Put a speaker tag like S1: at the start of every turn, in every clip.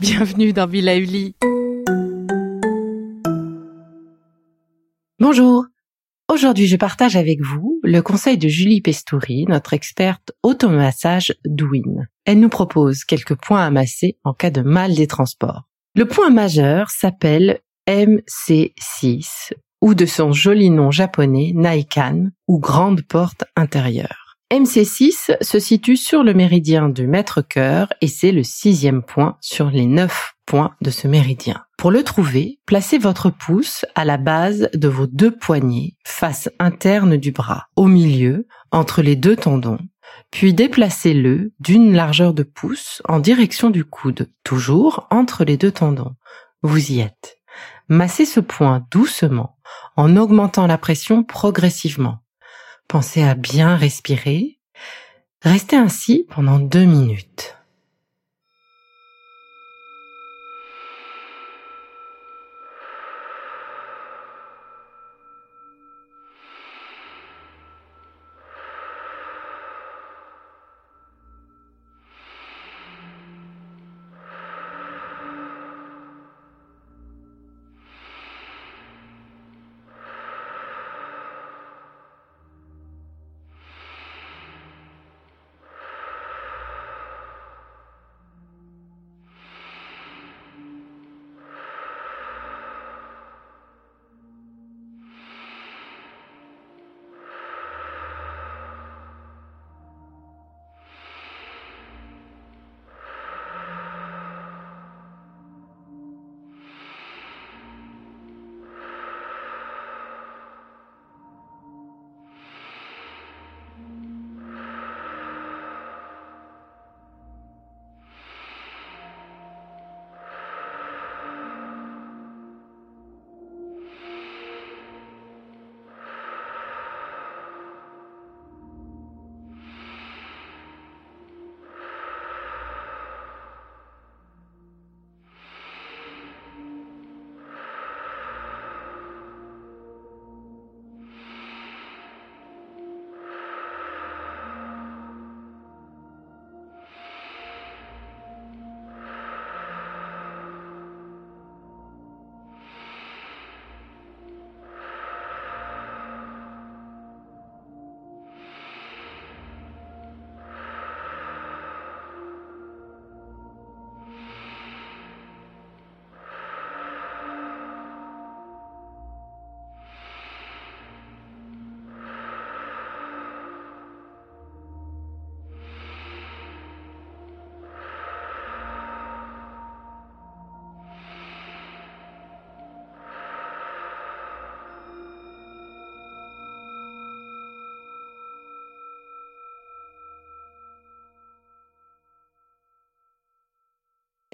S1: Bienvenue dans Villa Uli. Bonjour. Aujourd'hui, je partage avec vous le conseil de Julie Pestouri, notre experte automassage Douin. Elle nous propose quelques points à masser en cas de mal des transports. Le point majeur s'appelle MC6 ou de son joli nom japonais Naikan ou grande porte intérieure. MC6 se situe sur le méridien du maître-cœur et c'est le sixième point sur les neuf points de ce méridien. Pour le trouver, placez votre pouce à la base de vos deux poignets, face interne du bras, au milieu, entre les deux tendons, puis déplacez-le d'une largeur de pouce en direction du coude, toujours entre les deux tendons. Vous y êtes. Massez ce point doucement en augmentant la pression progressivement. Pensez à bien respirer. Restez ainsi pendant deux minutes.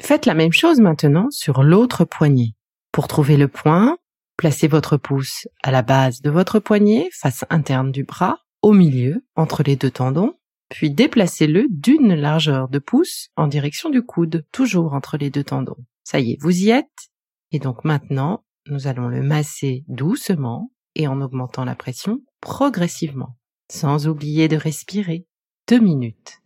S1: Faites la même chose maintenant sur l'autre poignet. Pour trouver le point, placez votre pouce à la base de votre poignet, face interne du bras, au milieu, entre les deux tendons, puis déplacez-le d'une largeur de pouce en direction du coude, toujours entre les deux tendons. Ça y est, vous y êtes. Et donc maintenant, nous allons le masser doucement et en augmentant la pression progressivement, sans oublier de respirer. Deux minutes.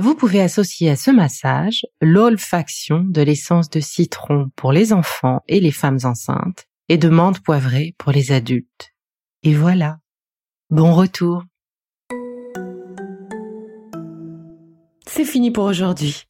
S1: Vous pouvez associer à ce massage l'olfaction de l'essence de citron pour les enfants et les femmes enceintes et de menthe poivrée pour les adultes. Et voilà. Bon retour. C'est fini pour aujourd'hui.